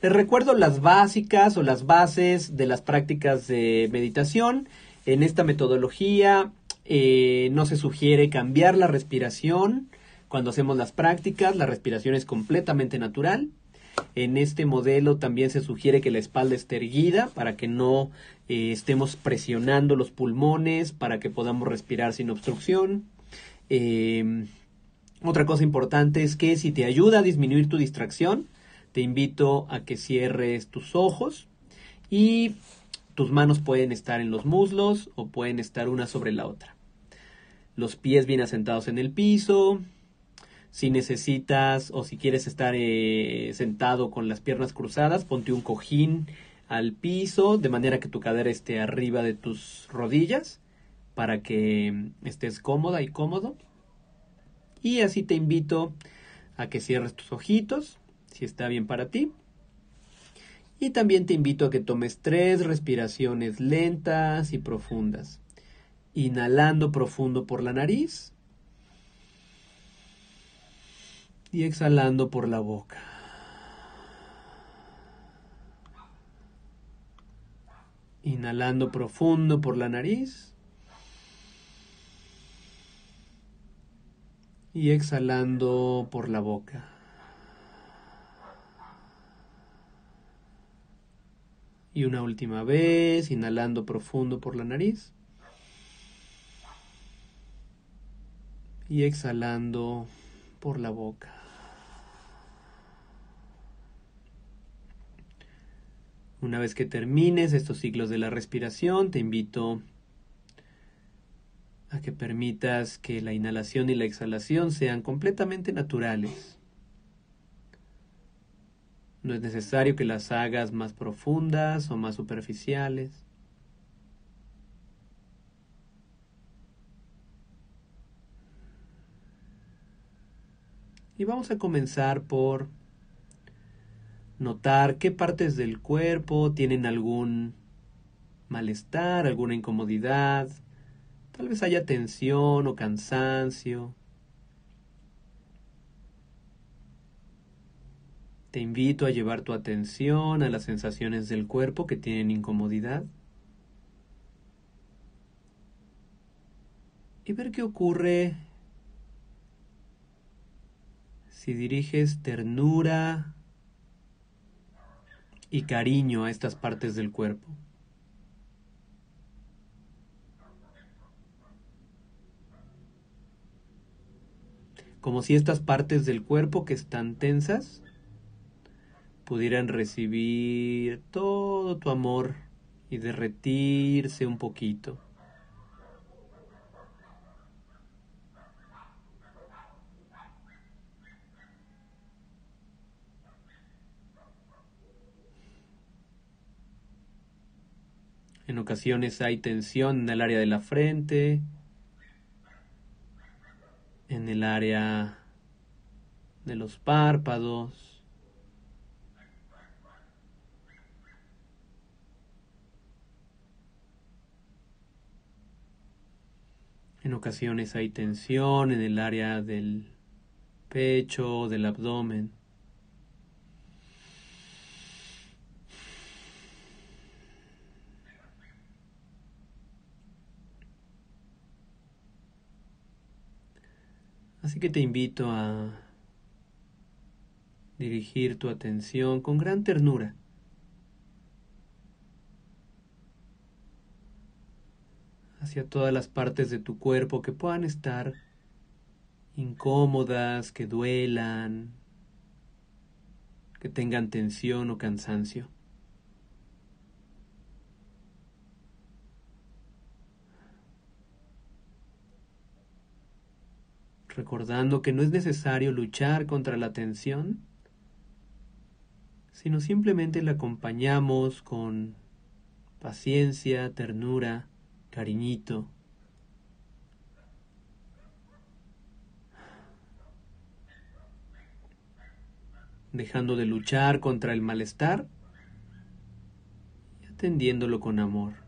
Les recuerdo las básicas o las bases de las prácticas de meditación. En esta metodología eh, no se sugiere cambiar la respiración cuando hacemos las prácticas. La respiración es completamente natural. En este modelo también se sugiere que la espalda esté erguida para que no eh, estemos presionando los pulmones, para que podamos respirar sin obstrucción. Eh, otra cosa importante es que si te ayuda a disminuir tu distracción, te invito a que cierres tus ojos y tus manos pueden estar en los muslos o pueden estar una sobre la otra. Los pies bien asentados en el piso. Si necesitas o si quieres estar eh, sentado con las piernas cruzadas, ponte un cojín al piso de manera que tu cadera esté arriba de tus rodillas para que estés cómoda y cómodo. Y así te invito a que cierres tus ojitos, si está bien para ti. Y también te invito a que tomes tres respiraciones lentas y profundas. Inhalando profundo por la nariz y exhalando por la boca. Inhalando profundo por la nariz y exhalando por la boca. Y una última vez, inhalando profundo por la nariz. Y exhalando por la boca. Una vez que termines estos ciclos de la respiración, te invito a que permitas que la inhalación y la exhalación sean completamente naturales. No es necesario que las hagas más profundas o más superficiales. Y vamos a comenzar por notar qué partes del cuerpo tienen algún malestar, alguna incomodidad, Tal vez haya tensión o cansancio. Te invito a llevar tu atención a las sensaciones del cuerpo que tienen incomodidad y ver qué ocurre si diriges ternura y cariño a estas partes del cuerpo. como si estas partes del cuerpo que están tensas pudieran recibir todo tu amor y derretirse un poquito. En ocasiones hay tensión en el área de la frente, en el área de los párpados. En ocasiones hay tensión en el área del pecho, del abdomen. Así que te invito a dirigir tu atención con gran ternura hacia todas las partes de tu cuerpo que puedan estar incómodas, que duelan, que tengan tensión o cansancio. recordando que no es necesario luchar contra la tensión, sino simplemente la acompañamos con paciencia, ternura, cariñito. dejando de luchar contra el malestar y atendiéndolo con amor.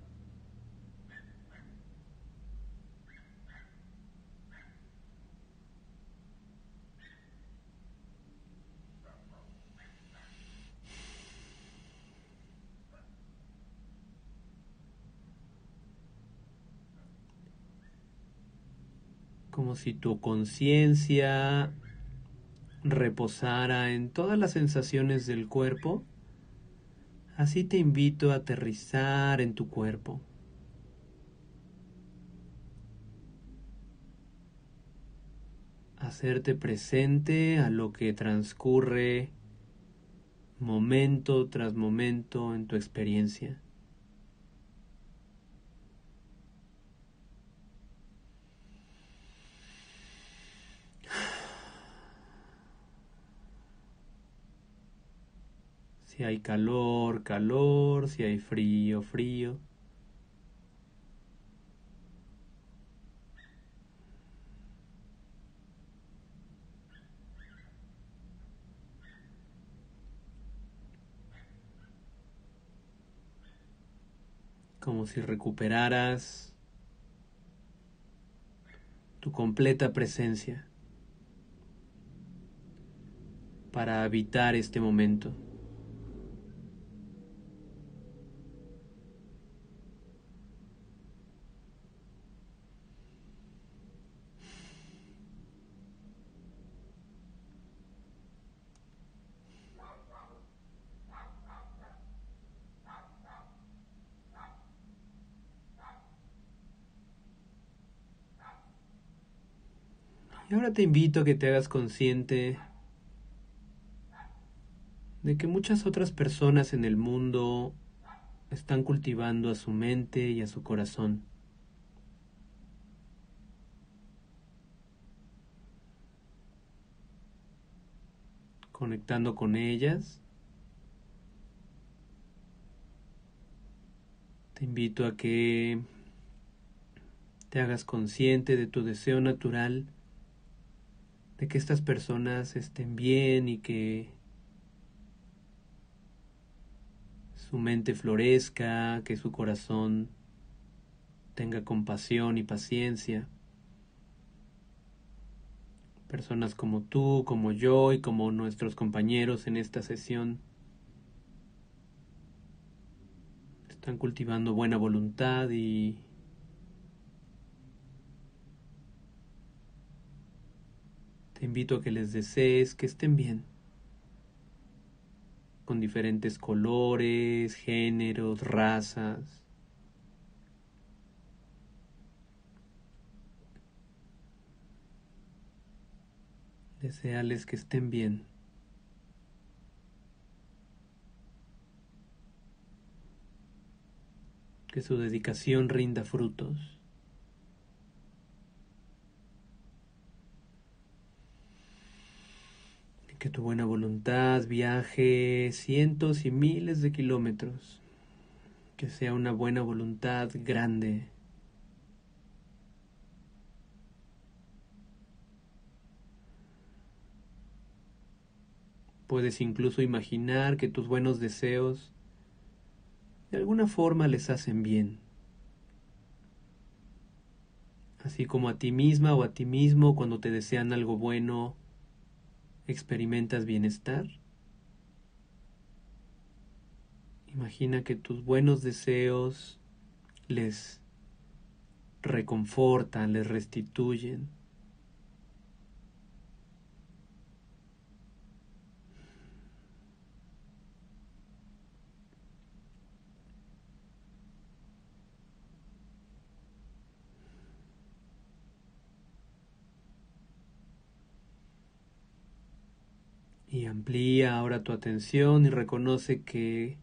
Como si tu conciencia reposara en todas las sensaciones del cuerpo, así te invito a aterrizar en tu cuerpo. Hacerte presente a lo que transcurre momento tras momento en tu experiencia. Si hay calor, calor, si hay frío, frío. Como si recuperaras tu completa presencia para habitar este momento. Y ahora te invito a que te hagas consciente de que muchas otras personas en el mundo están cultivando a su mente y a su corazón. Conectando con ellas. Te invito a que te hagas consciente de tu deseo natural de que estas personas estén bien y que su mente florezca, que su corazón tenga compasión y paciencia. Personas como tú, como yo y como nuestros compañeros en esta sesión están cultivando buena voluntad y Invito a que les desees que estén bien, con diferentes colores, géneros, razas. Deseales que estén bien. Que su dedicación rinda frutos. Que tu buena voluntad viaje cientos y miles de kilómetros. Que sea una buena voluntad grande. Puedes incluso imaginar que tus buenos deseos de alguna forma les hacen bien. Así como a ti misma o a ti mismo cuando te desean algo bueno experimentas bienestar. Imagina que tus buenos deseos les reconfortan, les restituyen. Y amplía ahora tu atención y reconoce que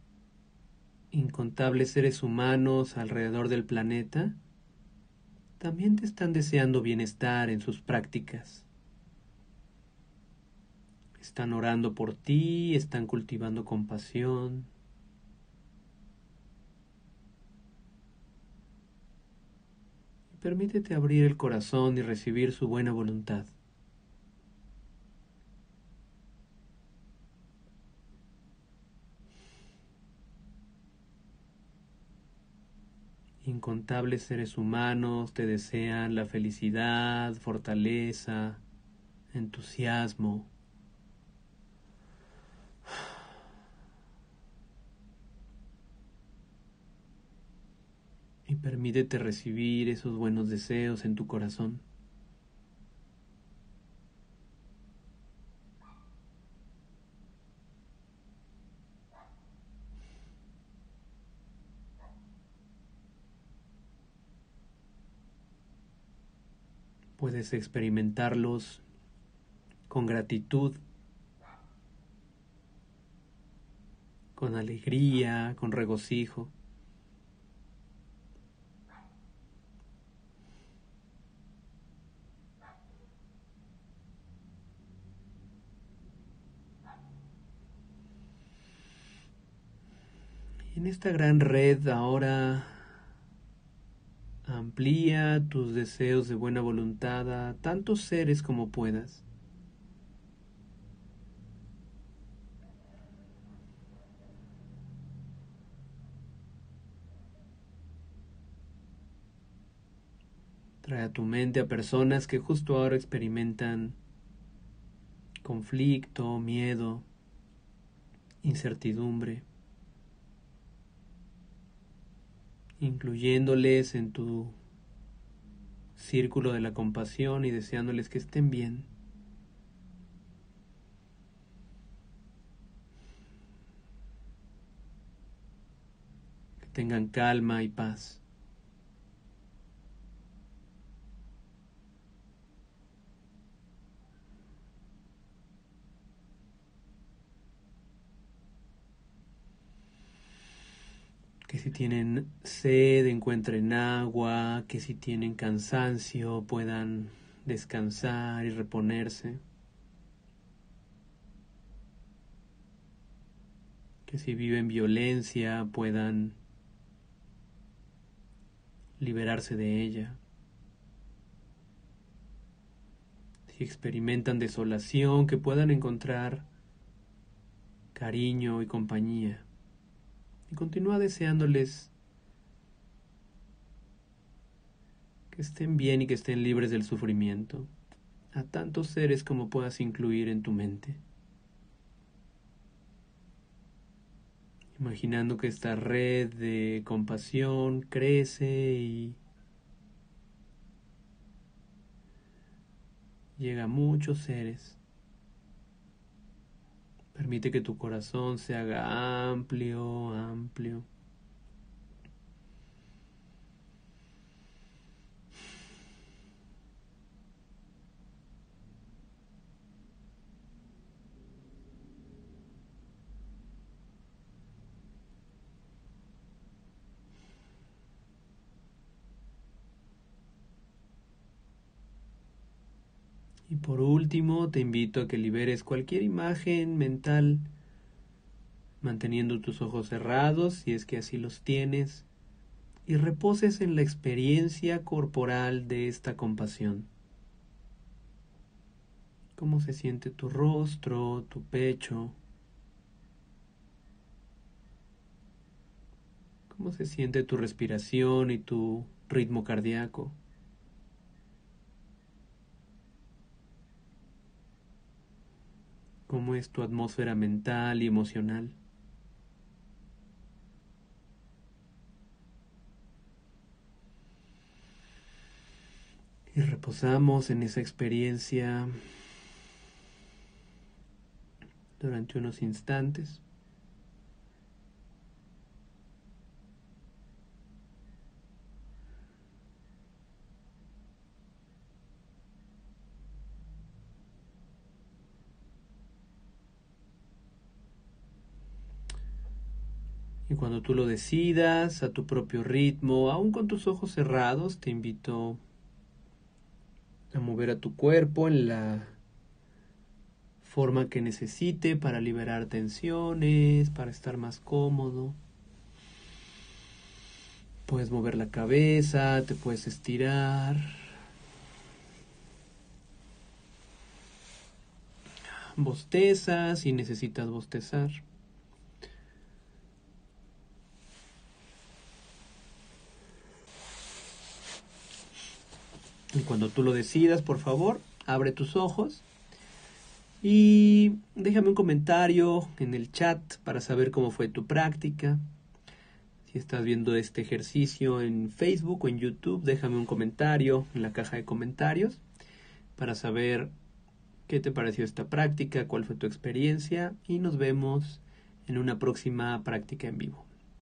incontables seres humanos alrededor del planeta también te están deseando bienestar en sus prácticas. Están orando por ti, están cultivando compasión. permítete abrir el corazón y recibir su buena voluntad. Seres humanos te desean la felicidad, fortaleza, entusiasmo. Y permítete recibir esos buenos deseos en tu corazón. Puedes experimentarlos con gratitud, con alegría, con regocijo. En esta gran red ahora amplía tus deseos de buena voluntad a tantos seres como puedas. Trae a tu mente a personas que justo ahora experimentan conflicto, miedo, incertidumbre. Incluyéndoles en tu círculo de la compasión y deseándoles que estén bien. Que tengan calma y paz. Que si tienen sed encuentren agua, que si tienen cansancio puedan descansar y reponerse. Que si viven violencia puedan liberarse de ella. Si experimentan desolación, que puedan encontrar cariño y compañía y continúa deseándoles que estén bien y que estén libres del sufrimiento a tantos seres como puedas incluir en tu mente. Imaginando que esta red de compasión crece y llega a muchos seres. Permite que tu corazón se haga amplio, amplio. Y por último, te invito a que liberes cualquier imagen mental manteniendo tus ojos cerrados si es que así los tienes y reposes en la experiencia corporal de esta compasión. Cómo se siente tu rostro, tu pecho. Cómo se siente tu respiración y tu ritmo cardíaco. Es tu atmósfera mental y emocional. Y reposamos en esa experiencia durante unos instantes. Y cuando tú lo decidas, a tu propio ritmo, aún con tus ojos cerrados, te invito a mover a tu cuerpo en la forma que necesite para liberar tensiones, para estar más cómodo. Puedes mover la cabeza, te puedes estirar. Bosteza si necesitas bostezar. Y cuando tú lo decidas, por favor, abre tus ojos y déjame un comentario en el chat para saber cómo fue tu práctica. Si estás viendo este ejercicio en Facebook o en YouTube, déjame un comentario en la caja de comentarios para saber qué te pareció esta práctica, cuál fue tu experiencia y nos vemos en una próxima práctica en vivo.